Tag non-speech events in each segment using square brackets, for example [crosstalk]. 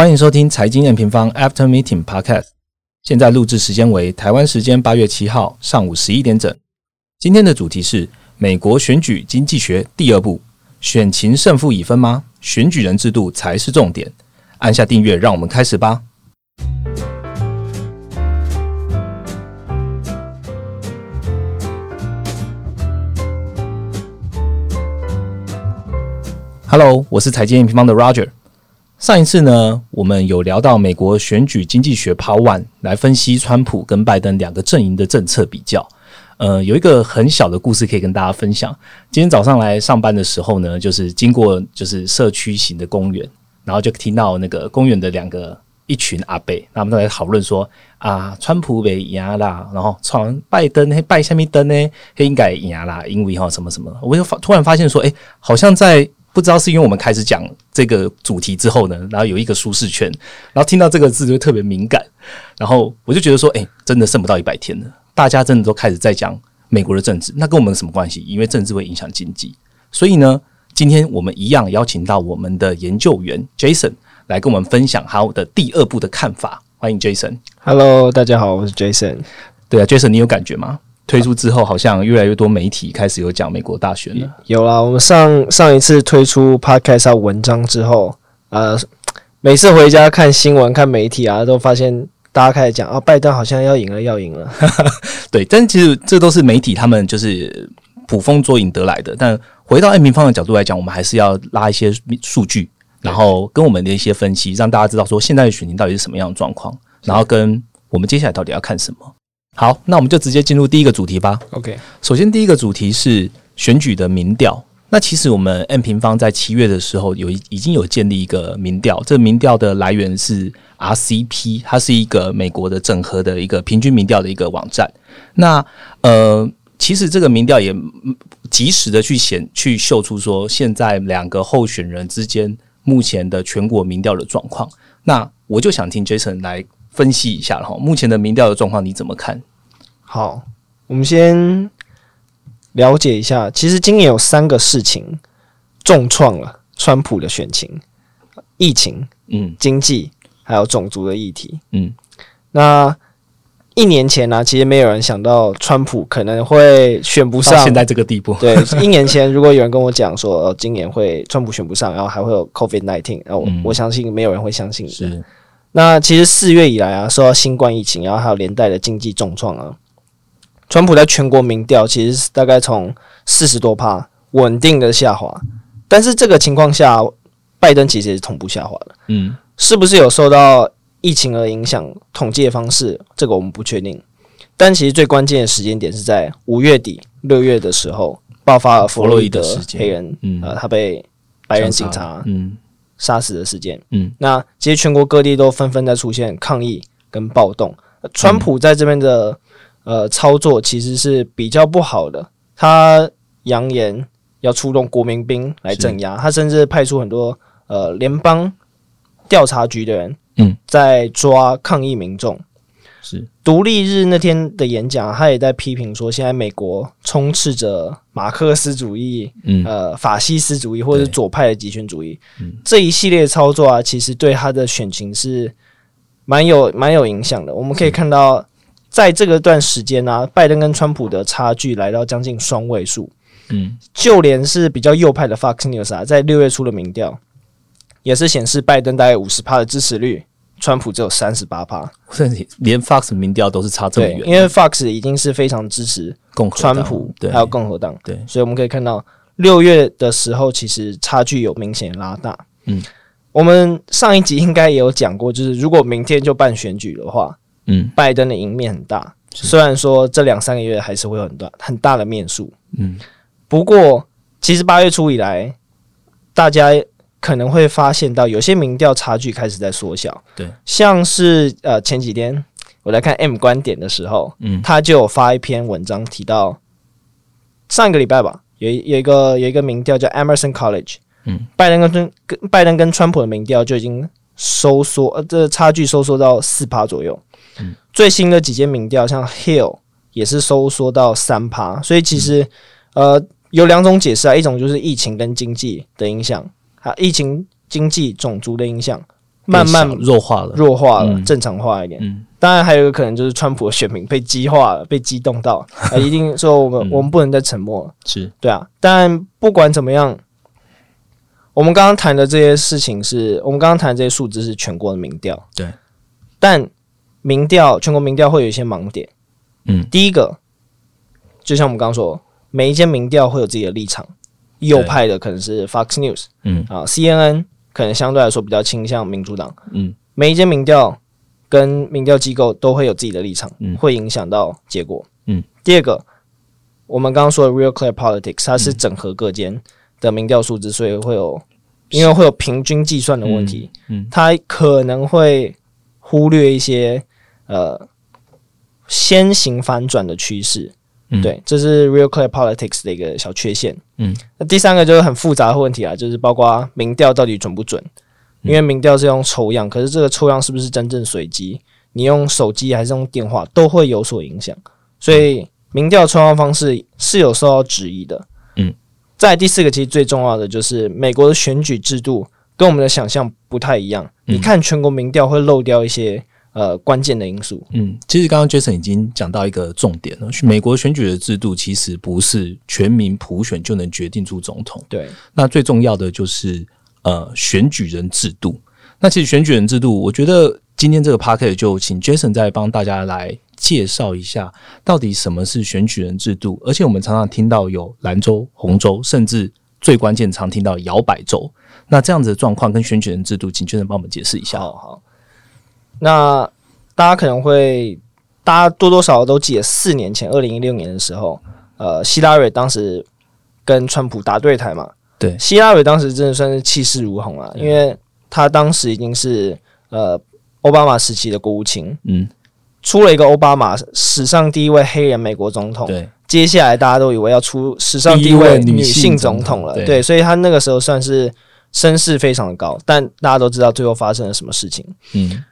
欢迎收听财经验平方 After Meeting Podcast。现在录制时间为台湾时间八月七号上午十一点整。今天的主题是美国选举经济学第二部：选情胜负已分吗？选举人制度才是重点。按下订阅，让我们开始吧。Hello，我是财经验平方的 Roger。上一次呢，我们有聊到美国选举经济学 Part One 来分析川普跟拜登两个阵营的政策比较。呃，有一个很小的故事可以跟大家分享。今天早上来上班的时候呢，就是经过就是社区型的公园，然后就听到那个公园的两个一群阿伯，他们都在讨论说啊，川普被赢啦，然后川拜登嘿拜下面登呢，应该赢啦，因为哈什么什么，我就发突然发现说，哎，好像在。不知道是因为我们开始讲这个主题之后呢，然后有一个舒适圈，然后听到这个字就特别敏感，然后我就觉得说，哎，真的剩不到一百天了，大家真的都开始在讲美国的政治，那跟我们什么关系？因为政治会影响经济，所以呢，今天我们一样邀请到我们的研究员 Jason 来跟我们分享他的第二步的看法。欢迎 Jason。Hello，大家好，我是 Jason。对啊，Jason，你有感觉吗？推出之后，好像越来越多媒体开始有讲美国大选了。有啦，我们上上一次推出 podcast 文章之后，呃，每次回家看新闻、看媒体啊，都发现大家开始讲啊，拜登好像要赢了，要赢了。[laughs] 对，但其实这都是媒体他们就是捕风捉影得来的。但回到 N 平方的角度来讲，我们还是要拉一些数据，然后跟我们的一些分析，让大家知道说现在的选情到底是什么样的状况，然后跟我们接下来到底要看什么。好，那我们就直接进入第一个主题吧。OK，首先第一个主题是选举的民调。那其实我们 M 平方在七月的时候有已经有建立一个民调，这民调的来源是 RCP，它是一个美国的整合的一个平均民调的一个网站。那呃，其实这个民调也及时的去显去秀出说现在两个候选人之间目前的全国民调的状况。那我就想听 Jason 来。分析一下哈，目前的民调的状况你怎么看？好，我们先了解一下。其实今年有三个事情重创了川普的选情：疫情、嗯，经济，还有种族的议题。嗯，那一年前呢，其实没有人想到川普可能会选不上，现在这个地步。对，一年前如果有人跟我讲说今年会川普选不上，然后还会有 COVID nineteen，然后我相信没有人会相信是。那其实四月以来啊，受到新冠疫情，然后还有连带的经济重创啊，川普在全国民调其实是大概从四十多趴稳定的下滑，但是这个情况下，拜登其实也是同步下滑的。嗯，是不是有受到疫情而影响？统计的方式，这个我们不确定。但其实最关键的时间点是在五月底六月的时候爆发了弗洛伊德黑人，呃，他被白人警察，嗯。杀死的事件，嗯，那其实全国各地都纷纷在出现抗议跟暴动。川普在这边的呃操作其实是比较不好的，他扬言要出动国民兵来镇压，他甚至派出很多呃联邦调查局的人，嗯，在抓抗议民众。是。独立日那天的演讲，他也在批评说，现在美国充斥着马克思主义、呃法西斯主义或者是左派的极权主义，这一系列操作啊，其实对他的选情是蛮有蛮有影响的。我们可以看到，在这个段时间呢，拜登跟川普的差距来到将近双位数，嗯，就连是比较右派的 Fox News 啊，在六月初的民调也是显示拜登大概五十趴的支持率。川普只有三十八趴，甚至连 Fox 民调都是差这么远。因为 Fox 已经是非常支持共川普，还有共和党。对，所以我们可以看到六月的时候，其实差距有明显拉大。嗯，我们上一集应该也有讲过，就是如果明天就办选举的话，嗯，拜登的赢面很大。虽然说这两三个月还是会有很大很大的面数，嗯，不过其实八月初以来，大家。可能会发现到有些民调差距开始在缩小，对，像是呃前几天我来看 M 观点的时候，嗯，他就有发一篇文章提到上一个礼拜吧，有有一个有一个民调叫 Emerson College，嗯，拜登跟跟拜登跟川普的民调就已经收缩，呃，这差距收缩到四趴左右，嗯，最新的几间民调像 Hill 也是收缩到三趴，所以其实呃有两种解释啊，一种就是疫情跟经济的影响。啊，疫情、经济、种族的影响，慢慢弱化了，弱化了，正常化一点。嗯，当然还有一个可能就是川普的选民被激化了，被激动到 [laughs] 啊，一定说我们我们不能再沉默了。是对啊，但不管怎么样，我们刚刚谈的这些事情，是我们刚刚谈这些数字是全国的民调。对，但民调全国民调会有一些盲点。嗯，第一个，就像我们刚刚说，每一间民调会有自己的立场，右派的可能是 Fox News，嗯啊，CNN。可能相对来说比较倾向民主党。嗯，每一间民调跟民调机构都会有自己的立场，嗯会影响到结果。嗯，第二个，我们刚刚说的 Real Clear Politics，它是整合各间的民调数字，所以会有因为会有平均计算的问题。嗯，它可能会忽略一些呃先行反转的趋势。对，这是 Real Clear Politics 的一个小缺陷。嗯，那第三个就是很复杂的问题啊，就是包括民调到底准不准？因为民调是用抽样，可是这个抽样是不是真正随机？你用手机还是用电话，都会有所影响。所以民调抽样方式是有受到质疑的。嗯，在第四个，其实最重要的就是美国的选举制度跟我们的想象不太一样。你看全国民调会漏掉一些。呃，关键的因素。嗯，其实刚刚 Jason 已经讲到一个重点了。美国选举的制度其实不是全民普选就能决定出总统。对，那最重要的就是呃选举人制度。那其实选举人制度，我觉得今天这个 p a c k e t 就请 Jason 再帮大家来介绍一下，到底什么是选举人制度。而且我们常常听到有蓝州、红州，甚至最关键常听到摇摆州。那这样子的状况跟选举人制度，请 Jason 帮我们解释一下。好好。那大家可能会，大家多多少少都记得四年前，二零一六年的时候，呃，希拉蕊当时跟川普打对台嘛。对，希拉蕊当时真的算是气势如虹啊，因为他当时已经是呃奥巴马时期的国务卿，嗯，出了一个奥巴马史上第一位黑人美国总统。对，接下来大家都以为要出史上第一位女性总统了。对，所以他那个时候算是声势非常的高，但大家都知道最后发生了什么事情。嗯。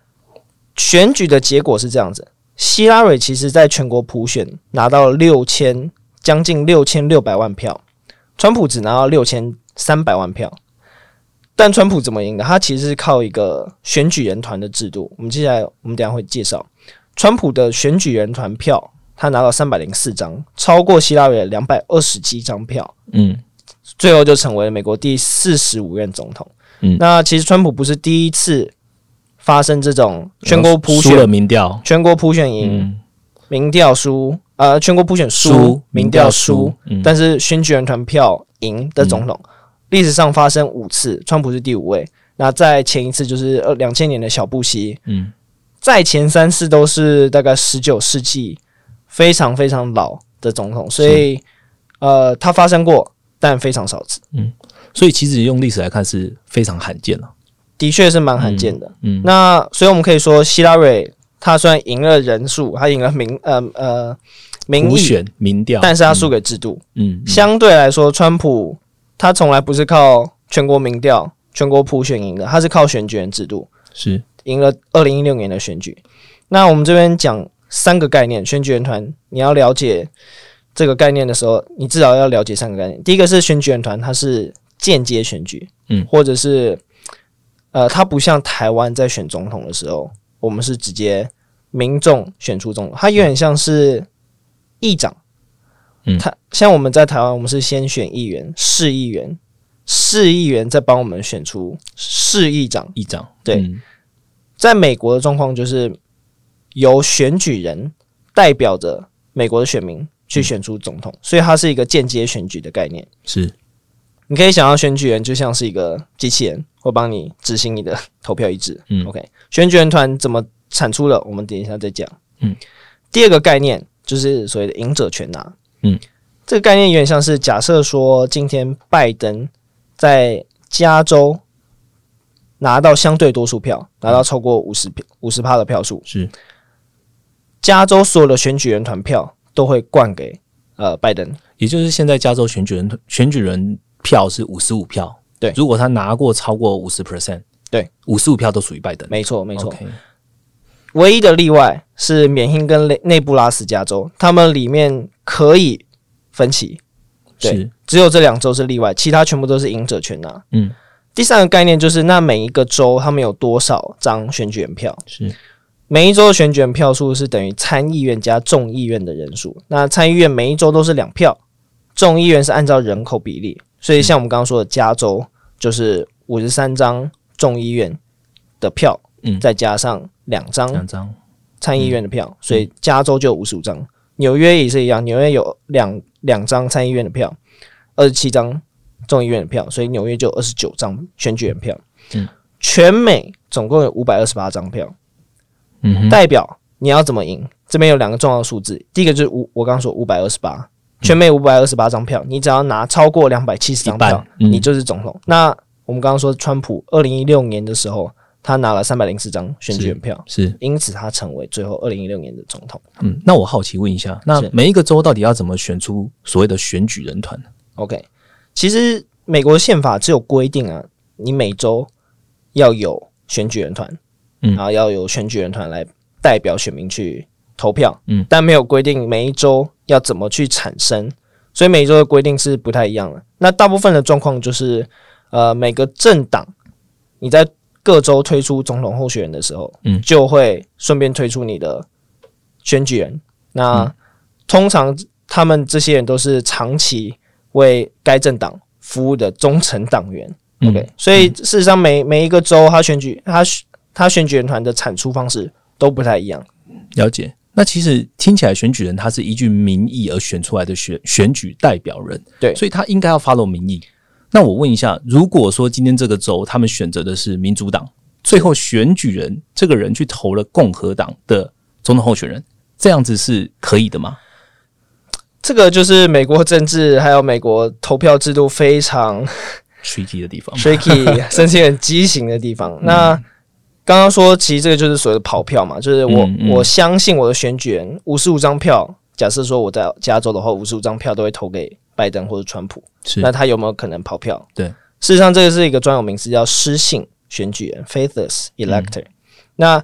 选举的结果是这样子：希拉蕊其实在全国普选拿到六千将近六千六百万票，川普只拿到六千三百万票。但川普怎么赢的？他其实是靠一个选举人团的制度。我们接下来我们等下会介绍川普的选举人团票，他拿到三百零四张，超过希拉蕊两百二十七张票。嗯，最后就成为了美国第四十五任总统。嗯，那其实川普不是第一次。发生这种全国普选民调，全国普选赢，民调输，呃，全国普选输，民调输，但是选举人团票赢的总统，历史上发生五次，川普是第五位。那在前一次就是呃两千年的小布希，嗯，在前三次都是大概十九世纪非常非常老的总统，所以呃，他发生过，但非常少次。嗯，所以其实用历史来看是非常罕见了。的确是蛮罕见的。嗯，那所以我们可以说，希拉蕊他虽然赢了人数，他赢了民呃呃民意选民调，但是他输给制度。嗯，相对来说，川普他从来不是靠全国民调、全国普选赢的，他是靠选举人制度，是赢了二零一六年的选举。那我们这边讲三个概念，选举人团，你要了解这个概念的时候，你至少要了解三个概念。第一个是选举人团，它是间接选举，嗯，或者是。呃，它不像台湾在选总统的时候，我们是直接民众选出总统，它有点像是议长。嗯，它像我们在台湾，我们是先选议员、市议员，市议员再帮我们选出市议长。议长对，在美国的状况就是由选举人代表着美国的选民去选出总统，所以它是一个间接选举的概念。是。你可以想到选举人就像是一个机器人，会帮你执行你的 [laughs] 投票意志。嗯，OK，选举人团怎么产出了？我们等一下再讲。嗯，第二个概念就是所谓的赢者全拿。嗯，这个概念有点像是假设说，今天拜登在加州拿到相对多数票，拿到超过五十五十趴的票数，是加州所有的选举人团票都会灌给呃拜登，也就是现在加州选举人选举人。票是五十五票，对。如果他拿过超过五十 percent，对，五十五票都属于拜登。没错，没错。唯一的例外是缅因跟内内布拉斯加州，他们里面可以分歧，对，只有这两州是例外，其他全部都是赢者全拿。嗯，第三个概念就是，那每一个州他们有多少张选举人票？是每一州的选举人票数是等于参议院加众议院的人数。那参议院每一州都是两票，众议院是按照人口比例。所以像我们刚刚说的，加州就是五十三张众议院的票，嗯再加上两张两张，参议院的票，所以加州就有五十五张。纽约也是一样，纽约有两两张参议院的票，二十七张众议院的票，所以纽约就有二十九张选举人票。嗯，全美总共有五百二十八张票，嗯哼，代表你要怎么赢？这边有两个重要数字，第一个就是五，我刚刚说五百二十八，全美五百二十八张票，你只要拿超过两百七十张半票，嗯你就是总统。那我们刚刚说，川普二零一六年的时候，他拿了三百零四张选举人票，是因此他成为最后二零一六年的总统。嗯，那我好奇问一下，那每一个州到底要怎么选出所谓的选举人团？OK，其实美国宪法只有规定啊，你每周要有选举人团，嗯然后要有选举人团来代表选民去投票，嗯，但没有规定每一周要怎么去产生，所以每一周的规定是不太一样的。那大部分的状况就是，呃，每个政党你在各州推出总统候选人的时候，嗯就会顺便推出你的选举人。那、嗯通常他们这些人都是长期为该政党服务的忠诚党员。嗯 OK，所以事实上每每一个州他选举他他选举人团的产出方式都不太一样。了解。那其实听起来，选举人他是依据民意而选出来的选选举代表人，对所以他应该要 follow 民意。那我问一下，如果说今天这个州他们选择的是民主党，最后选举人这个人去投了共和党的总统候选人，这样子是可以的吗？这个就是美国政治还有美国投票制度非常 [laughs] tricky 的地方，tricky，[laughs] 甚至很畸形的地方。那刚刚说，其实这个就是所谓的跑票嘛，就是我、嗯嗯。我相信我的选举人五十五张票，假设说我在加州的话，五十五张票都会投给拜登或者川普，是。那他有没有可能跑票？对，事实上这个是一个专有名词，叫失信选举人 （faithless elector）、那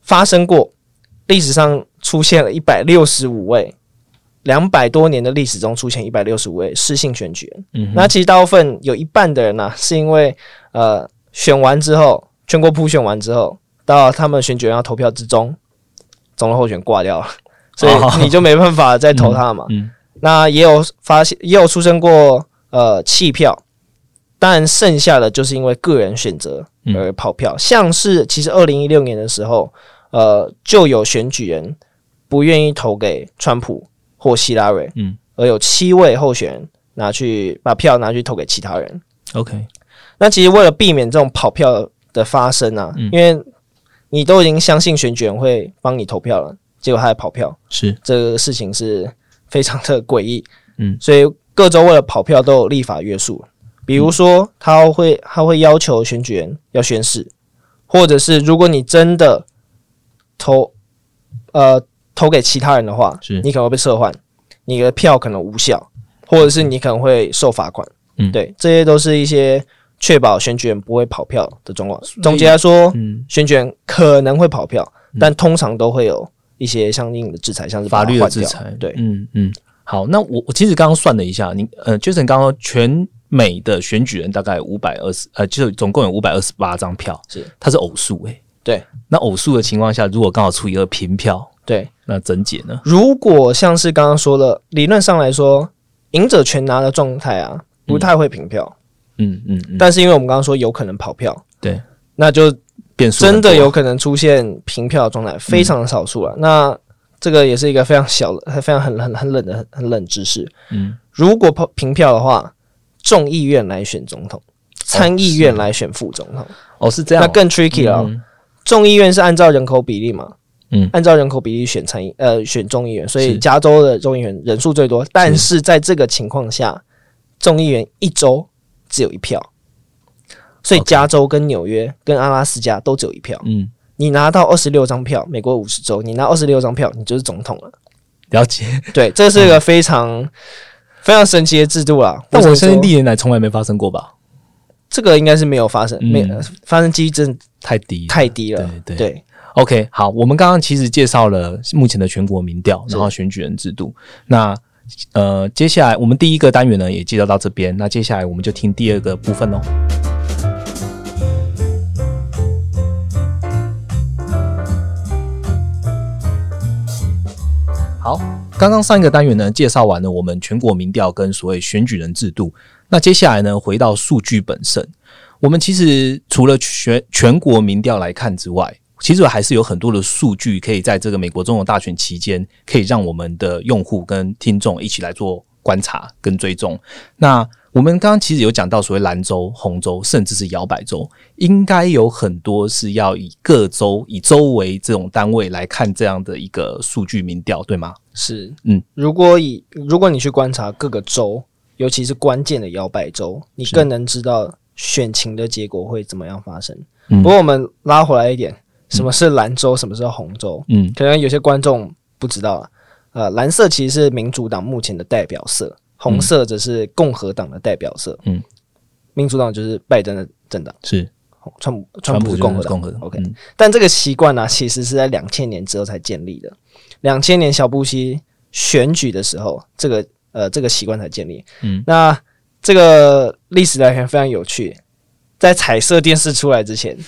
发生过，历史上出现了一百六十五位。两百多年的历史中出现一百六十五位失信选举人，嗯那其实大部分有一半的人呢、是因为呃选完之后，全国普选完之后，到他们选举人要投票之中，总统候选挂掉了，[laughs] 所哦。以你就没办法再投他了嘛。嗯。那也有发现，也有出生过呃弃票，但剩下的就是因为个人选择而跑票，像是其实二零一六年的时候，呃就有选举人不愿意投给川普或希拉蕊，嗯。而有七位候选人拿去把票拿去投给其他人。，OK，那其实为了避免这种跑票的发生啊，嗯。因为你都已经相信选举人会帮你投票了，结果他还跑票，是。这个事情是非常的诡异。嗯。所以各州为了跑票都有立法约束，比如说他会他会要求选举人要宣誓，或者是如果你真的投呃投给其他人的话，是。你可能会被撤换，你的票可能无效，或者是你可能会受罚款。嗯。对，这些都是一些确保选举人不会跑票的状况。总结来说，嗯选举人可能会跑票，但通常都会有一些相应的制裁，像是法律的制裁，对，嗯嗯。好，那我我其实刚刚算了一下，你呃，Jason 刚刚说全美的选举人大概五百二十，呃，就是总共有五百二十八张票，是它是偶数诶、对那偶数的情况下，如果刚好出一个平票，对。那整解呢？如果像是刚刚说的，理论上来说，赢者全拿的状态啊，不太会平票。嗯嗯嗯，但是因为我们刚刚说有可能跑票，对，那就变数真的有可能出现平票的状态，非常的少数了。那这个也是一个非常小的、非常很很很冷的、很很冷知识。嗯。如果跑平票的话，众议院来选总统，参议院来选副总统，哦是这样。哦，那更 tricky 了。哦。嗯。众议院是按照人口比例嘛，嗯。按照人口比例选参议，呃，选众议员，所以加州的众议员人数最多。但是在这个情况下，众议员一周只有一票，所以加州跟纽约跟阿拉斯加都只有一票。嗯你拿到二十六张票，美国五十州，你拿二十六张票，你就是总统了。了解。对，这是一个非常、非常神奇的制度啦。但我相信历年来从来没发生过吧？这个应该是没有发生，嗯没发生几率真的太低太低了。对对对 OK，好，我们刚刚其实介绍了目前的全国民调，然后选举人制度。那呃接下来我们第一个单元呢也介绍到这边那接下来我们就听第二个部分喽好刚刚上一个单元呢介绍完了我们全国民调跟所谓选举人制度那接下来呢回到数据本身。我们其实除了全全国民调来看之外其实还是有很多的数据可以在这个美国总统大选期间，可以让我们的用户跟听众一起来做观察跟追踪。那我们刚刚其实有讲到所谓蓝州、红州，甚至是摇摆州，应该有很多是要以各州以州为这种单位来看这样的一个数据民调，对吗？是，嗯，如果以如果你去观察各个州，尤其是关键的摇摆州，你更能知道选情的结果会怎么样发生。不过我们拉回来一点，什么是蓝州，什么是红州？嗯，可能有些观众不知道，呃，蓝色其实是民主党目前的代表色。红色则是共和党的代表色，嗯，民主党就是拜登的政党，是川普，川普是共和党，OK。但这个习惯呢，其实是在两千年之后才建立的。两千年小布希选举的时候，这个呃这个习惯才建立。嗯，那这个历史来看非常有趣，在彩色电视出来之前，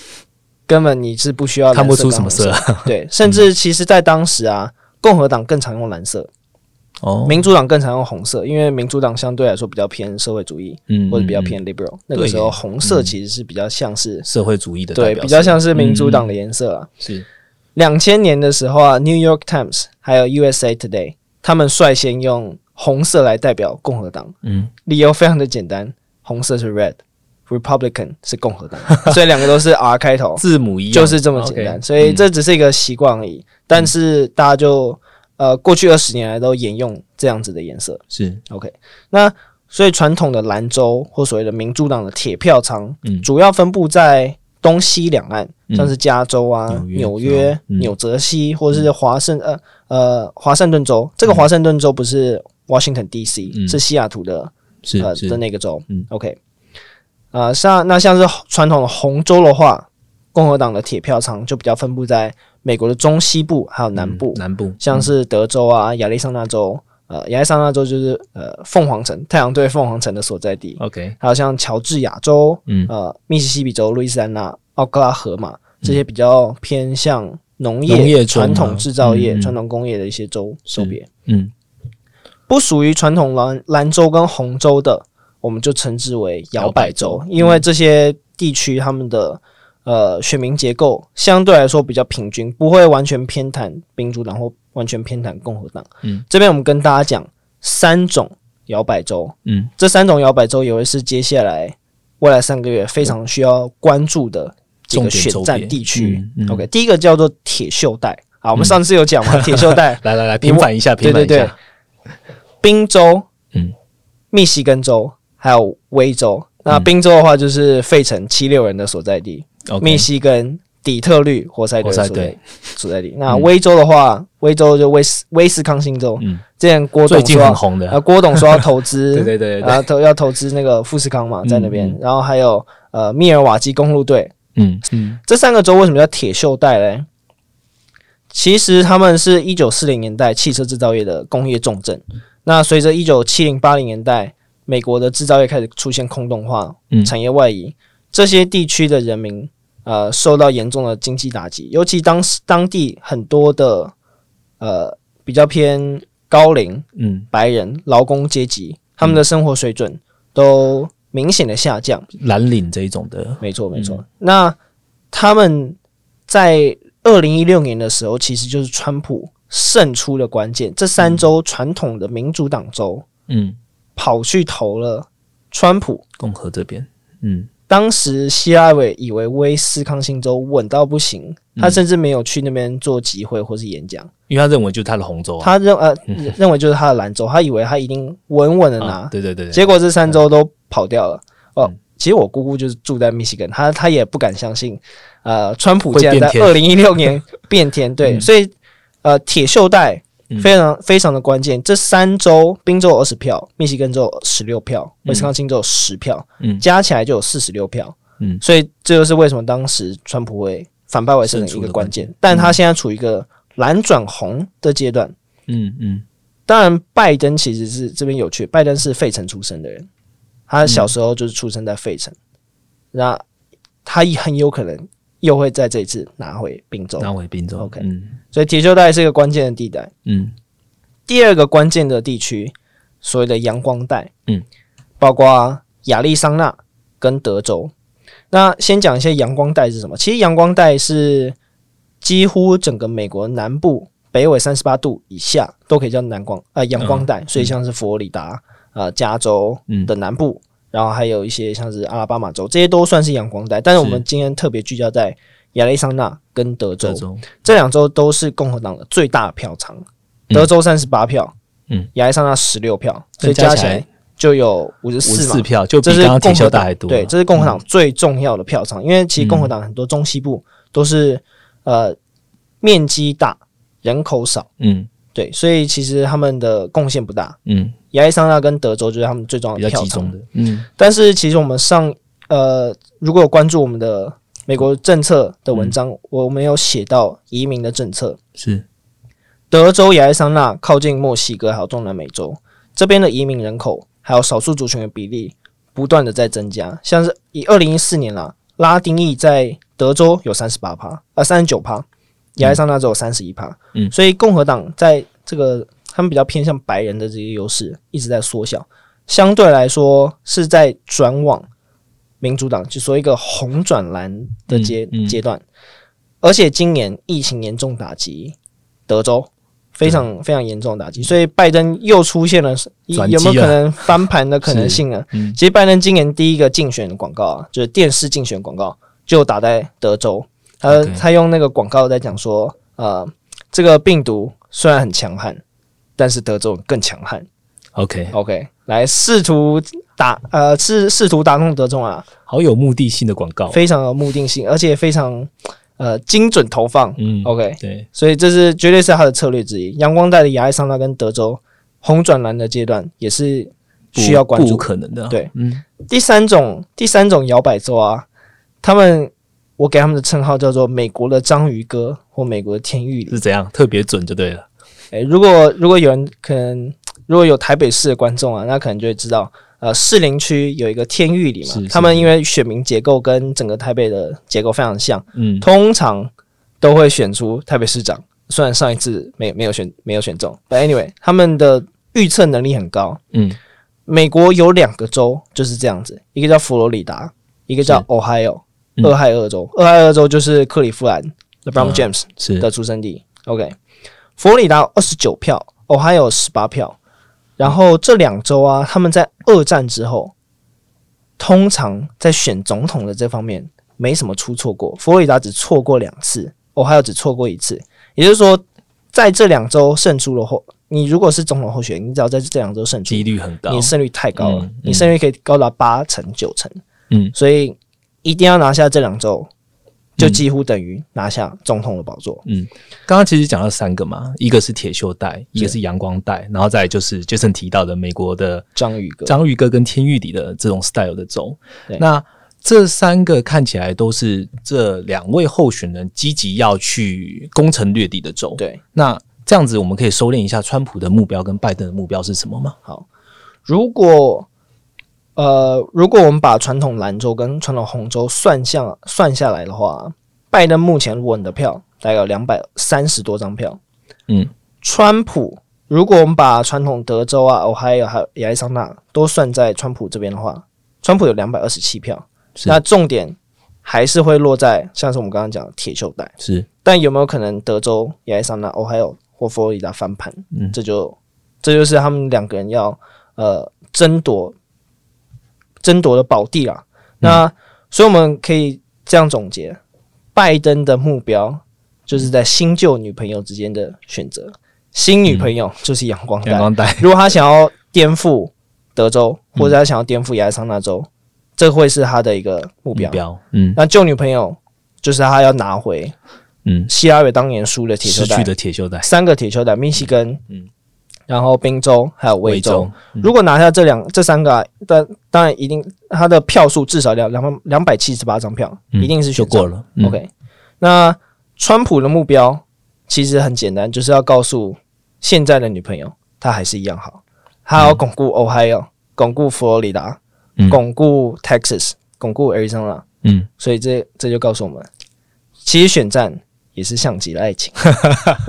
根本你是不需要看不出什么色，对，[laughs] 甚至其实在当时啊，共和党更常用蓝色。哦，民主党更常用红色，因为民主党相对来说比较偏社会主义，嗯，或者比较偏 liberal。那个时候红色其实是比较像是社会主义的，对，比较像是民主党的颜色啊。是。两千年的时候啊，《New York Times》还有《USA Today》，他们率先用红色来代表共和党。嗯，理由非常的简单，红色是 red，Republican 是共和党，[laughs] 所以两个都是 R 开头，字母一样，就是这么简单。所以这只是一个习惯而已，但是大家就。呃，过去二十年来都沿用这样子的颜色，是 OK。那所以传统的兰州或所谓的民主党的铁票仓，嗯，主要分布在东西两岸，像是加州啊、纽约、纽泽西，或者是华盛呃呃华盛顿州。这个华盛顿州不是 Washington D.C.，是西雅图的，是呃的那个州。嗯，OK。啊，像那像是传统的红州的话，共和党的铁票仓就比较分布在。美国的中西部还有南部，南部像是德州啊、亚利桑那州，呃，亚利桑那州就是呃凤凰城太阳队凤凰城的所在地。OK，还有像乔治亚州，嗯，呃，密西西比州、路易斯安那、奥克拉荷马这些比较偏向农业、传统制造业、传统工业的一些州州别。嗯，不属于传统蓝蓝州跟红州的，我们就称之为摇摆州，因为这些地区他们的。呃，选民结构相对来说比较平均，不会完全偏袒民主党或完全偏袒共和党。嗯，这边我们跟大家讲三种摇摆州。嗯，这三种摇摆州也会是接下来未来三个月非常需要关注的这个选战地区。OK，第一个叫做铁锈带啊，我们上次有讲嘛，铁锈带。[laughs] 来来来，平反一下，平反一下。宾州、嗯，密西根州还有威州。那宾州的话，就是费城七六人的所在地。密西根、底特律活塞队所在所在地。[laughs] 那威州的话，威州就威斯威斯康星州。嗯，之前郭董说很红的，啊，郭董说要投资，[laughs] 对对对，然后投要投资那个富士康嘛，在那边。然后还有呃密尔瓦基公路队。嗯嗯，这三个州为什么叫铁锈带嘞？其实他们是一九四零年代汽车制造业的工业重镇。那随着一九七零八零年代美国的制造业开始出现空洞化，产业外移，这些地区的人民。呃，受到严重的经济打击，尤其当时当地很多的呃比较偏高龄嗯白人劳工阶级，他们的生活水准都明显的下降。蓝领这一种的，没错没错。那他们在二零一六年的时候，其实就是川普胜出的关键。这三州传统的民主党州，嗯，跑去投了川普。共和这边，嗯。当时希拉里以为威斯康星州稳到不行，他甚至没有去那边做集会或是演讲，因为他认为就是他的红州，他认呃 [laughs] 认为就是他的蓝州，他以为他一定稳稳的拿，对对对，结果这三州都跑掉了。哦，其实我姑姑就是住在密西根，她她也不敢相信，呃，川普竟然在二零一六年变天，对，[laughs] 所以呃，铁锈带。非常非常的关键，这三州，宾州有二十票，密西根州有十六票，威斯康星州有十票，嗯，加起来就有四十六票，嗯，所以这就是为什么当时川普会反败为胜的一个关键。但他现在处于一个蓝转红的阶段，嗯嗯。当然，拜登其实是这边有趣，拜登是费城出生的人，他小时候就是出生在费城，那他也很有可能又会在这一次拿回宾州，拿回宾州。OK，嗯。所以铁锈带是一个关键的地带。嗯，第二个关键的地区，所谓的阳光带，嗯，包括亚利桑那跟德州。那先讲一下阳光带是什么？其实阳光带是几乎整个美国南部北纬三十八度以下都可以叫南光呃阳光带，所以像是佛罗里达、呃加州的南部，然后还有一些像是阿拉巴马州，这些都算是阳光带。但是我们今天特别聚焦在亚利桑那跟德州，这两州都是共和党的最大票仓。德州三十八票，嗯，亚利桑那十六票，所以加起来。就有五十四票，就比刚刚还多。对，这是共和党最重要的票仓，因为其实共和党很多中西部都是呃面积大、人口少，嗯，对，所以其实他们的贡献不大。嗯，亚利桑那跟德州就是他们最重要的票仓的。嗯，但是其实我们上呃如果有关注我们的美国政策的文章，我们有写到移民的政策是德州、亚利桑那靠近墨西哥还有中南美洲这边的移民人口。还有少数族群的比例不断的在增加，像是以二零一四年啦，拉丁裔在德州有三十八趴，呃三十九趴，亚利桑那只有三十一趴，嗯，所以共和党在这个他们比较偏向白人的这些优势一直在缩小，相对来说是在转往民主党，就说一个红转蓝的阶阶段，而且今年疫情严重打击德州。非常非常严重的打击，所以拜登又出现了有没有可能翻盘的可能性呢？[laughs] 其实拜登今年第一个竞选广告啊，就是电视竞选广告，就打在德州。他他用那个广告在讲说，呃，这个病毒虽然很强悍，但是德州更强悍。OK OK，来试图打呃，试试图打动德州啊，好有目的性的广告，非常有目的性，而且非常。呃，精准投放，嗯，OK，对，所以这是绝对是他的策略之一。阳光带的亚利桑那跟德州红转蓝的阶段也是需要关注。可能的。对，嗯，第三种第三种摇摆州啊，他们我给他们的称号叫做美国的章鱼哥或美国的天域是怎样特别准就对了。诶，如果如果有人可能如果有台北市的观众啊，那可能就会知道。呃，士林区有一个天域里嘛，他们因为选民结构跟整个台北的结构非常像，嗯，通常都会选出台北市长。虽然上一次没没有选没有选中，But anyway，他们的预测能力很高。嗯，美国有两个州就是这样子，一个叫佛罗里达，一个叫 Ohio，俄亥俄州。俄亥俄州就是克利夫兰，LeBron James 的出生地。OK，佛罗里达二十九票，Ohio 十八票。然后这两周啊，他们在二战之后，通常在选总统的这方面没什么出错过。佛罗里达只错过两次，我还有只错过一次。也就是说，在这两周胜出了后，你如果是总统候选人，你只要在这两周胜出，几率很高，你胜率太高了，你胜率可以高达八成九成。嗯，所以一定要拿下这两周。就几乎等于拿下总统的宝座。嗯，刚刚其实讲了三个嘛，一个是铁锈带，一个是阳光带，然后再就是杰森提到的美国的章鱼哥、章鱼哥跟天域里的这种 style 的州。那这三个看起来都是这两位候选人积极要去攻城略地的州。对，那这样子我们可以收敛一下，川普的目标跟拜登的目标是什么吗？好，如果。呃，如果我们把传统蓝州跟传统红州算下算下来的话，拜登目前稳的票大概有两百三十多张票。嗯，川普，如果我们把传统德州啊、还有还有亚利桑那都算在川普这边的话，川普有两百二十七票。那重点还是会落在像是我们刚刚讲的铁锈带。是，但有没有可能德州、亚利桑那、还有或佛罗里达翻盘？嗯，这就这就是他们两个人要呃争夺。争夺的宝地啦，那所以我们可以这样总结：拜登的目标就是在新旧女朋友之间的选择，新女朋友就是阳光带。如果他想要颠覆德州，或者他想要颠覆亚利桑那州，这会是他的一个目标。标。嗯，那旧女朋友就是他要拿回，嗯，希拉里当年输的铁锈带，的铁锈带，三个铁锈带，密西根，嗯。然后宾州还有威州，如果拿下这两这三个，但当然一定他的票数至少两两两百七十八张票，一定是选过了。OK，那川普的目标其实很简单，就是要告诉现在的女朋友，他还是一样好，他要巩固 Ohio，巩固佛罗里达，巩固 Texas，巩固 Arizona。嗯，所以这这就告诉我们，其实选战也是像极了爱情，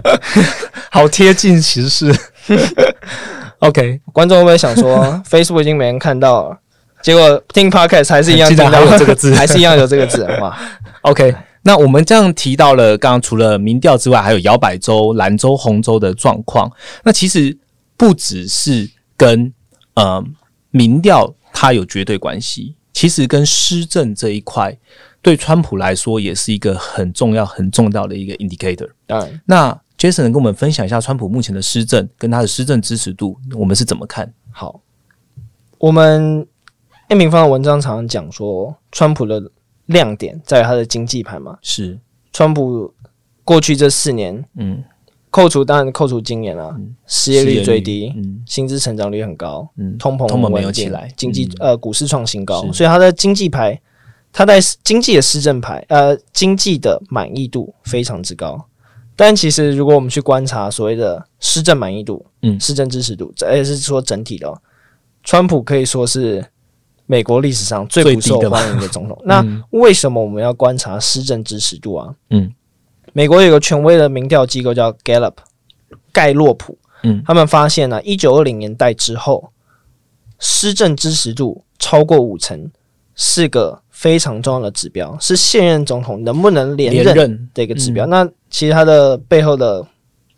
[laughs] 好贴近，其实是。[laughs] OK，观众会不会想说，[laughs] Facebook 已经没人看到了，结果听 Podcast 还是一样听到这个字，还是一样有这个字哇？[laughs] OK，那我们这样提到了，刚刚除了民调之外，还有摇摆州、兰州、红州的状况。那其实不只是跟呃民调它有绝对关系，其实跟施政这一块，对川普来说也是一个很重要、很重要的一个 indicator。嗯，那。Jason 能跟我们分享一下川普目前的施政跟他的施政支持度，我们是怎么看好？我们 A 明方的文章常常讲说，川普的亮点在于他的经济盘嘛。是，川普过去这四年，嗯，扣除当然扣除今年啊，失业率最低，嗯，薪资成长率很高，嗯，通膨通膨没有起来，经济呃股市创新高，所以他的经济牌，他在经济的施政牌，呃，经济的满意度非常之高。但其实，如果我们去观察所谓的施政满意度，嗯，施政支持度，这也是说整体的，川普可以说是美国历史上最不受欢迎的总统。那为什么我们要观察施政支持度啊？嗯，美国有个权威的民调机构叫 Gallup，盖洛普，嗯，他们发现呢，一九二零年代之后，施政支持度超过五成，是个非常重要的指标，是现任总统能不能连任的一个指标。那其实它的背后的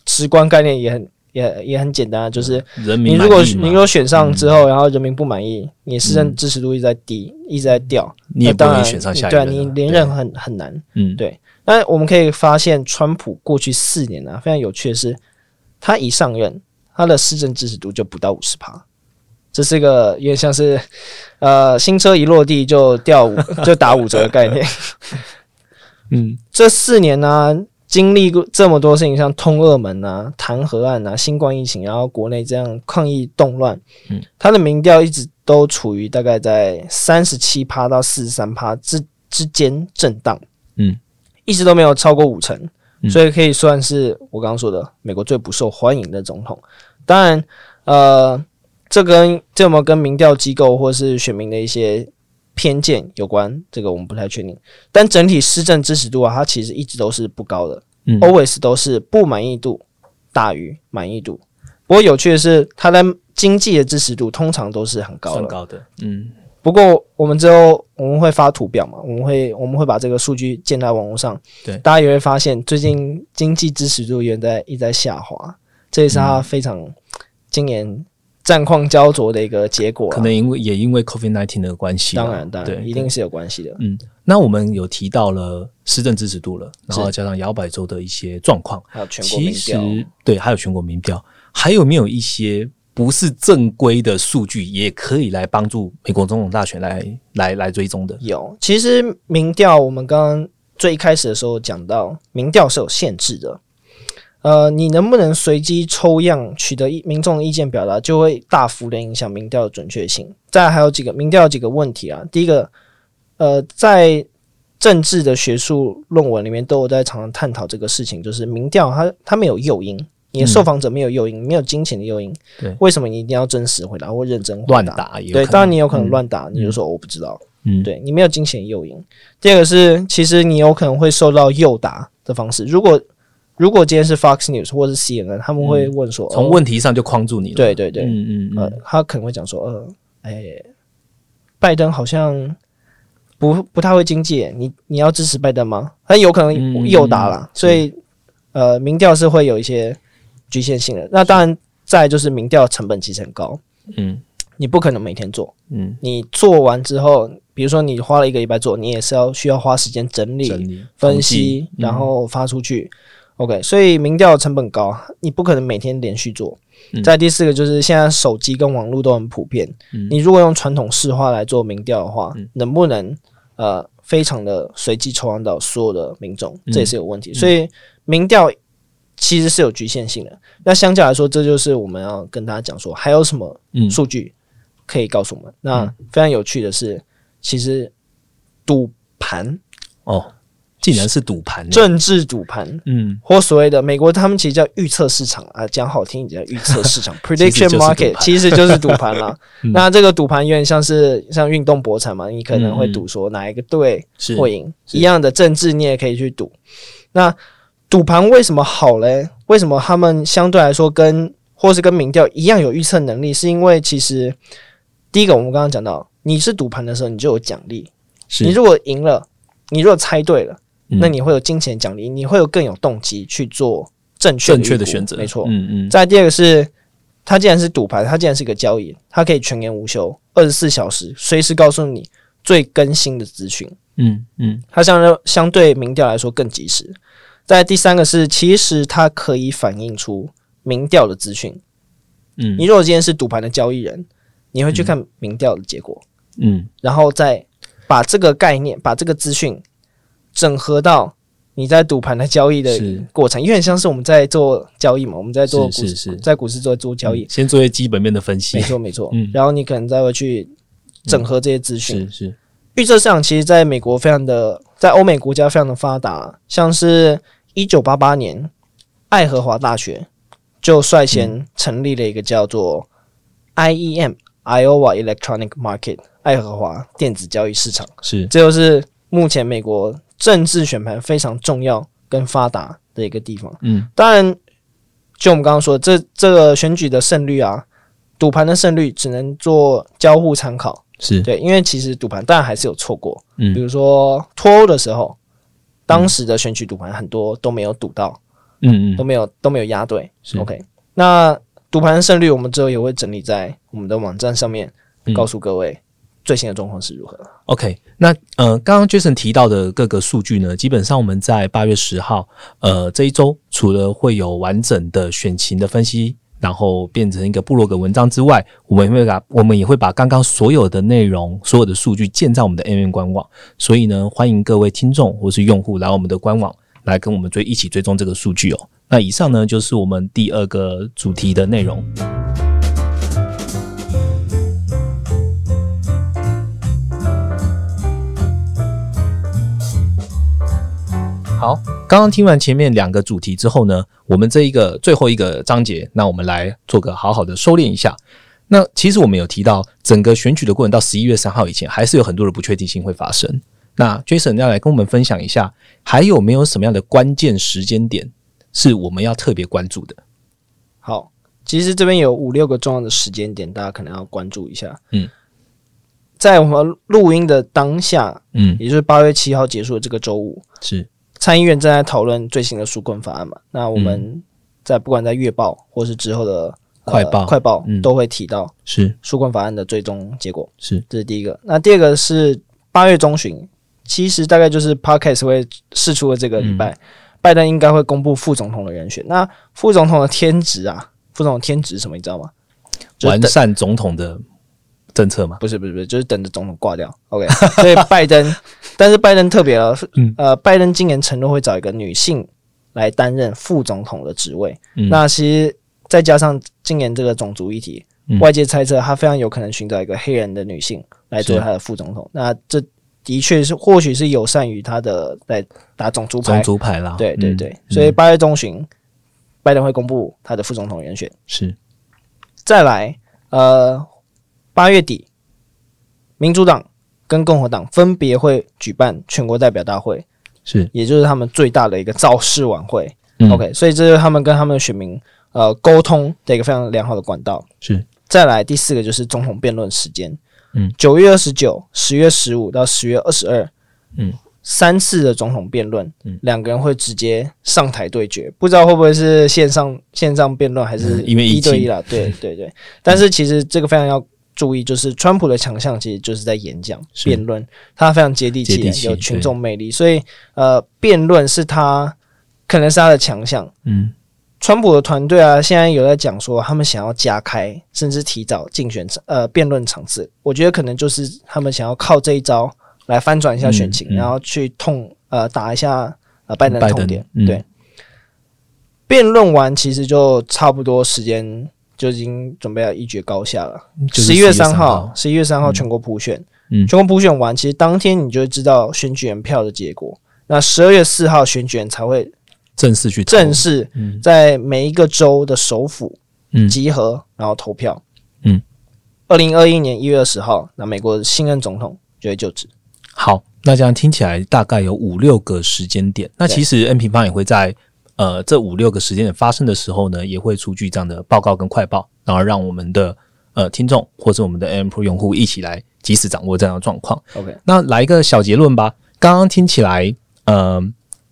直观概念也很也也很简单，就是你如果你如果选上之后，然后人民不满意，你市政支持度一直在低，一直在掉，你也不能选上下一对，你连任很很难。嗯，对。那我们可以发现，川普过去四年呢，非常有趣的是，他一上任，他的市政支持度就不到五十趴，这是一个有点像是呃新车一落地就掉五 [laughs] 就打五折的概念。嗯，这四年呢。经历过这么多事情，像通俄门啊、弹劾案啊、新冠疫情，然后国内这样抗议动乱，嗯，他的民调一直都处于大概在三十七趴到四十三趴之之间震荡，嗯，一直都没有超过五成，所以可以算是我刚刚说的美国最不受欢迎的总统。当然，呃，这跟这有没有跟民调机构或是选民的一些偏见有关，这个我们不太确定。但整体施政支持度啊，它其实一直都是不高的，always 都是不满意度大于满意度。不过有趣的是，它的经济的支持度通常都是很高很高的。嗯，不过我们之后我们会发图表嘛，我们会我们会把这个数据建在网络上。对，大家也会发现最近经济支持度也在一直在下滑，这也是它非常今年。战况焦灼的一个结果，可能因为也因为 COVID nineteen 的关系，当然，当然，一定是有关系的。嗯，那我们有提到了施政支持度了，然后加上摇摆州的一些状况，还有全国民调，对，还有全国民调，还有没有一些不是正规的数据，也可以来帮助美国总统大选来来来追踪的？有，其实民调我们刚刚最一开始的时候讲到，民调是有限制的。呃，你能不能随机抽样取得民众的意见表达，就会大幅的影响民调的准确性。再还有几个民调有几个问题啊，第一个，呃，在政治的学术论文里面都有在常常探讨这个事情，就是民调它它没有诱因，你的受访者没有诱因，没有金钱的诱因，对，为什么你一定要真实回答或认真乱答？对，当然你有可能乱答，你就说我不知道，嗯，对你没有金钱诱因。第二个是，其实你有可能会受到诱答的方式，如果。如果今天是 Fox News 或者是 CNN，他们会问说，从问题上就框住你了。对对对，嗯嗯呃，他可能会讲说，呃，哎，拜登好像不不太会经济，你你要支持拜登吗？他有可能诱答了，所以呃，民调是会有一些局限性的。那当然，再就是民调成本其实很高，嗯，你不可能每天做，嗯，你做完之后，比如说你花了一个礼拜做，你也是要需要花时间整理、分析，然后发出去。OK，所以民调成本高，你不可能每天连续做。在第四个就是现在手机跟网络都很普遍，你如果用传统市话来做民调的话，能不能呃非常的随机抽样到所有的民众，这也是有问题。所以民调其实是有局限性的。那相较来说，这就是我们要跟大家讲说，还有什么数据可以告诉我们？那非常有趣的是，其实赌盘哦。竟然是赌盘，政治赌盘，嗯，或所谓的美国，他们其实叫预测市场啊，讲好听一点叫预测市场，[laughs] prediction market，其实就是赌盘啦。[laughs] 那这个赌盘有点像是像运动博彩嘛，你可能会赌说哪一个队会赢，一样的政治你也可以去赌。那赌盘为什么好嘞？为什么他们相对来说跟或是跟民调一样有预测能力，是因为其实第一个我们刚刚讲到，你是赌盘的时候，你就有奖励。你如果赢了，你如果猜对了，那你会有金钱奖励，你会有更有动机去做正确正确的选择。没错，嗯嗯。再第二个是，它既然是赌牌，它既然是一个交易，它可以全年无休，二十四小时，随时告诉你最更新的资讯。嗯嗯，它相相对民调来说更及时。在第三个是，其实它可以反映出民调的资讯。嗯，你如果今天是赌盘的交易人，你会去看民调的结果。嗯，然后再把这个概念、把这个资讯整合到你在赌盘的交易的过程，因为像是我们在做交易嘛，我们在做股市，在股市做做交易，先做一些基本面的分析。没错，没错。嗯，然后你可能再会去整合这些资讯。是是。预测市场其实在美国非常的，在欧美国家非常的发达。像是一九八八年，爱荷华大学就率先成立了一个叫做 IEM Iowa Electronic Market 爱荷华电子交易市场。是，这就是目前美国政治选盘非常重要跟发达的一个地方。嗯，当然，就我们刚刚说，这这个选举的胜率啊，赌盘的胜率只能做交互参考。是。对，因为其实赌盘当然还是有错过，嗯，比如说脱欧的时候，当时的选举赌盘很多都没有赌到，嗯嗯，都没有都没有压对。是，OK。那赌盘胜率我们之后也会整理在我们的网站上面，告诉各位最新的状况是如何。OK，那呃，刚刚 Jason 提到的各个数据呢，基本上我们在八月十号，呃，这一周除了会有完整的选情的分析。然后变成一个部落格文章之外，我们会把我们也会把刚刚所有的内容、所有的数据建在我们的 M N 官网。所以呢，欢迎各位听众或是用户来我们的官网来跟我们追一起追踪这个数据哦。那以上呢就是我们第二个主题的内容。好，刚刚听完前面两个主题之后呢，我们这一个最后一个章节，那我们来做个好好的收敛一下。那其实我们有提到，整个选举的过程到十一月三号以前，还是有很多的不确定性会发生。那 Jason 要来跟我们分享一下，还有没有什么样的关键时间点是我们要特别关注的？好，其实这边有五六个重要的时间点，大家可能要关注一下。嗯，在我们录音的当下，嗯，也就是八月七号结束的这个周五，是。参议院正在讨论最新的纾困法案嘛？那我们在不管在月报或是之后的快报，快报都会提到是纾困法案的最终结果。是，这是第一个。那第二个是八月中旬，其实大概就是 Podcast 会释出的这个礼拜，拜登应该会公布副总统的人选。那副总统的天职啊，副总统天职什么？你知道吗？完善总统的。政策吗，不是不是不是，就是等着总统挂掉。OK，所以拜登，[laughs] 但是拜登特别了，呃，拜登今年承诺会找一个女性来担任副总统的职位。那其实再加上今年这个种族议题，外界猜测他非常有可能寻找一个黑人的女性来做他的副总统。那这的确是或许是友善于他的在打种族牌，种族牌啦。对对对，所以八月中旬，拜登会公布他的副总统人选。是，再来，呃。八月底，民主党跟共和党分别会举办全国代表大会，是，也就是他们最大的一个造势晚会。OK，所以这是他们跟他们的选民呃沟通的一个非常良好的管道。是，再来第四个就是总统辩论时间，嗯，九月二十九、十月十五到十月二十二，嗯，三次的总统辩论，嗯，两个人会直接上台对决，不知道会不会是线上线上辩论还是因为一对一啦？对 [laughs] 对对，但是其实这个非常要。注意，就是川普的强项其实就是在演讲、辩论，他非常接地气，有群众魅力，所以呃，辩论是他可能是他的强项。嗯，川普的团队啊，现在有在讲说，他们想要加开，甚至提早竞选呃辩论场次。我觉得可能就是他们想要靠这一招来翻转一下选情，然后去痛呃打一下呃拜登的痛点。对，辩论完其实就差不多时间。就已经准备要一决高下了。十一月三号，十一月三号全国普选，嗯，全国普选完，其实当天你就会知道选举人票的结果。那十二月四号选举人才会正式去正式在每一个州的首府集合，然后投票。嗯，二零二一年一月二十号，那美国新任总统就会就职。好，那这样听起来大概有五六个时间点。那其实 N 平方也会在。呃这五六个时间点发生的时候呢，也会出具这样的报告跟快报，然后让我们的呃听众或者我们的 M Pro 用户一起来及时掌握这样的状况。OK，那来一个小结论吧。刚刚听起来，呃，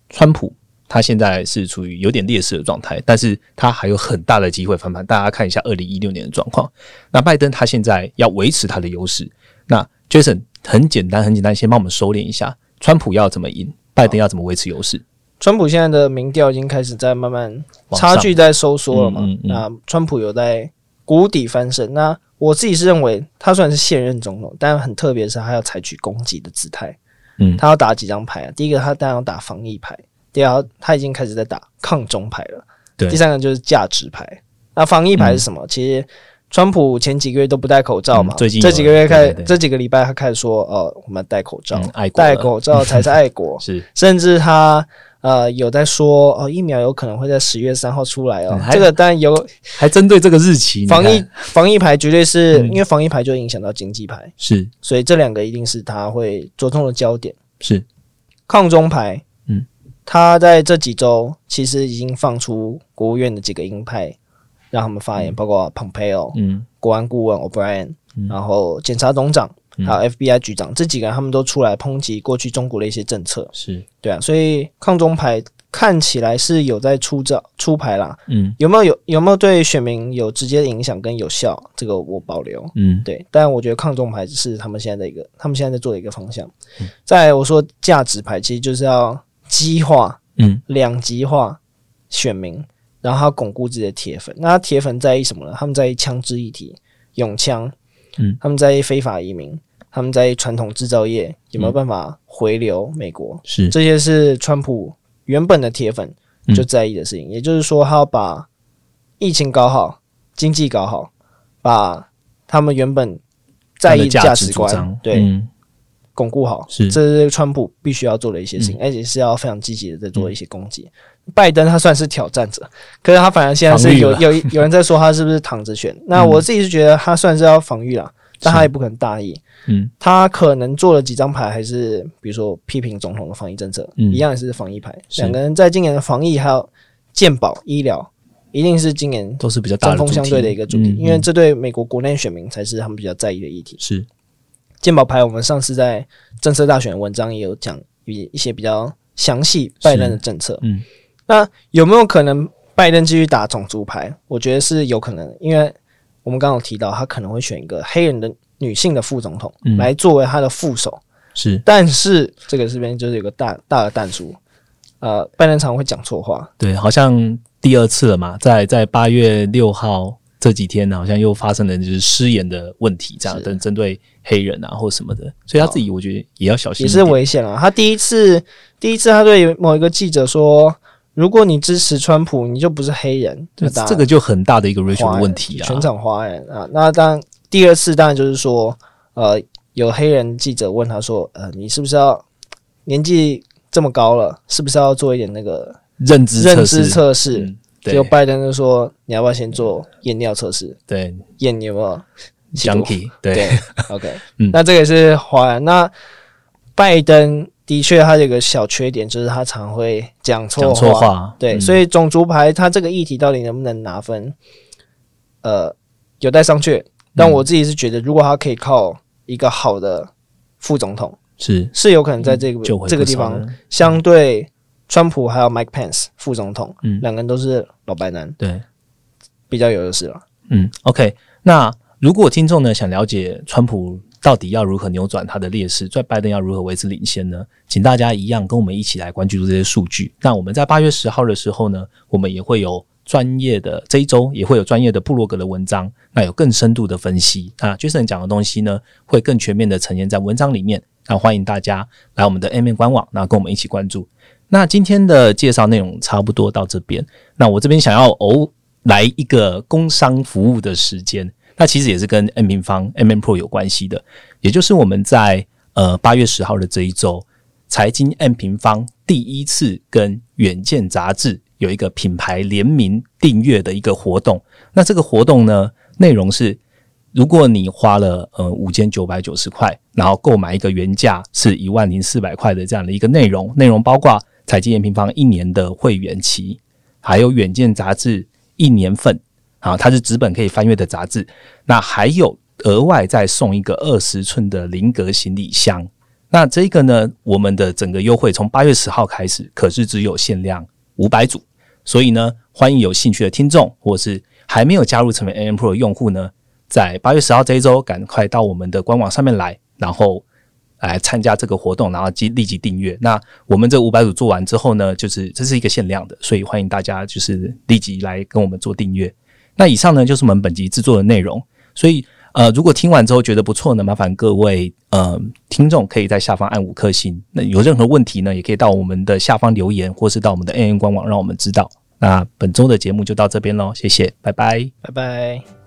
川普他现在是处于有点劣势的状态，但是他还有很大的机会翻盘。大家看一下二零一六年的状况。那拜登他现在要维持他的优势。那 Jason 很简单，很简单，先帮我们收敛一下，川普要怎么赢，拜登要怎么维持优势？川普现在的民调已经开始在慢慢差距在收缩了嘛？那川普有在谷底翻身。那我自己是认为，他虽然是现任总统，但很特别是，他要采取攻击的姿态。嗯，他要打几张牌啊？第一个，他当然要打防疫牌；第二，他已经开始在打抗中牌了。对，第三个就是价值牌。那防疫牌是什么？其实。川普前几个月都不戴口罩嘛，最近这几个月开，这几个礼拜他开始说，呃，我们戴口罩，戴口罩才是爱国，[laughs] 是，甚至他呃有在说，哦，疫苗有可能会在十月三号出来哦，这个当然有，还针对这个日期，防疫防疫牌绝对是因为防疫牌就影响到经济牌，是，所以这两个一定是他会着重的焦点，是，抗中牌，嗯，他在这几周其实已经放出国务院的几个鹰派。让他们发言，包括 Pompeo、嗯，国安顾问 O'Brien，然后检察总长，还有 FBI 局长，这几个人他们都出来抨击过去中国的一些政策，是对啊，所以抗中牌看起来是有在出招出牌啦，嗯，有没有有有没有对选民有直接的影响跟有效？这个我保留，嗯，对，但我觉得抗中牌是他们现在的一个，他们现在在做的一个方向。在我说价值牌，其实就是要激化，嗯，两极化选民。然后他巩固自己的铁粉，那铁粉在意什么呢？他们在意枪支议题、永枪，嗯，他们在意非法移民，他们在意传统制造业有没有办法回流美国，是。这些是川普原本的铁粉就在意的事情。也就是说，他要把疫情搞好，经济搞好，把他们原本在意的价值观对巩固好，是。这是川普必须要做的一些事情，而且是要非常积极的在做一些攻击。拜登他算是挑战者，可是他反而现在是有有有人在说他是不是躺着选？那我自己是觉得他算是要防御了，但他也不可能大意。嗯，他可能做了几张牌，还是比如说批评总统的防疫政策，一样也是防疫牌。两个人在今年的防疫还有健保医疗，一定是今年都是比较针锋相对的一个主题，因为这对美国国内选民才是他们比较在意的议题。是健保牌，我们上次在政策大选文章也有讲一一些比较详细拜登的政策。嗯。那有没有可能拜登继续打种族牌？我觉得是有可能，因为我们刚刚提到他可能会选一个黑人的女性的副总统来作为他的副手。是，但是这个这边就是有个大大的弹珠，呃，拜登常会讲错话。对，好像第二次了嘛，在在八月六号这几天呢，好像又发生了就是失言的问题，这样等针对黑人啊或什么的，所以他自己我觉得也要小心，也是危险啊。他第一次第一次他对某一个记者说。如果你支持川普，你就不是黑人，这个就很大的一个 racial 问题啊，全场华人啊。那当第二次当然就是说，呃，有黑人记者问他说，呃，你是不是要年纪这么高了，是不是要做一点那个认知认知测试？就拜登就说，你要不要先做验尿测试？对，验你有没有 junkie？对，OK，[laughs] 嗯，那这个是华人。那拜登。的确，他有个小缺点，就是他常会讲错话。对，所以种族牌他这个议题到底能不能拿分，呃，有待商榷。但我自己是觉得，如果他可以靠一个好的副总统，是是有可能在这个这个地方，相对川普还有 Mike Pence 副总统，嗯，两个人都是老白男，对，比较有优势了。嗯，OK，那如果听众呢想了解川普？到底要如何扭转他的劣势？在拜登要如何维持领先呢？请大家一样跟我们一起来关注这些数据。那我们在八月十号的时候呢，我们也会有专业的这一周也会有专业的布洛格的文章，那有更深度的分析啊。Jason 讲的东西呢，会更全面的呈现在文章里面。那欢迎大家来我们的 M 面官网，那跟我们一起关注。那今天的介绍内容差不多到这边。那我这边想要偶来一个工商服务的时间。那其实也是跟 M 平方 M M Pro 有关系的，也就是我们在呃八月十号的这一周，财经 M 平方第一次跟远见杂志有一个品牌联名订阅的一个活动。那这个活动呢，内容是如果你花了呃五千九百九十块，然后购买一个原价是一万零四百块的这样的一个内容，内容包括财经 M 平方一年的会员期，还有远见杂志一年份啊，它是纸本可以翻阅的杂志。那还有额外再送一个二十寸的菱格行李箱。那这个呢，我们的整个优惠从八月十号开始，可是只有限量五百组。所以呢，欢迎有兴趣的听众，或是还没有加入成为 AM Pro 的用户呢，在八月十号这一周，赶快到我们的官网上面来，然后来参加这个活动，然后即立即订阅。那我们这五百组做完之后呢，就是这是一个限量的，所以欢迎大家就是立即来跟我们做订阅。那以上呢，就是我们本集制作的内容。所以呃，如果听完之后觉得不错呢，麻烦各位呃听众可以在下方按五颗星。那有任何问题呢，也可以到我们的下方留言，或是到我们的 A N 官网让我们知道。那本周的节目就到这边喽，谢谢，拜拜，拜拜。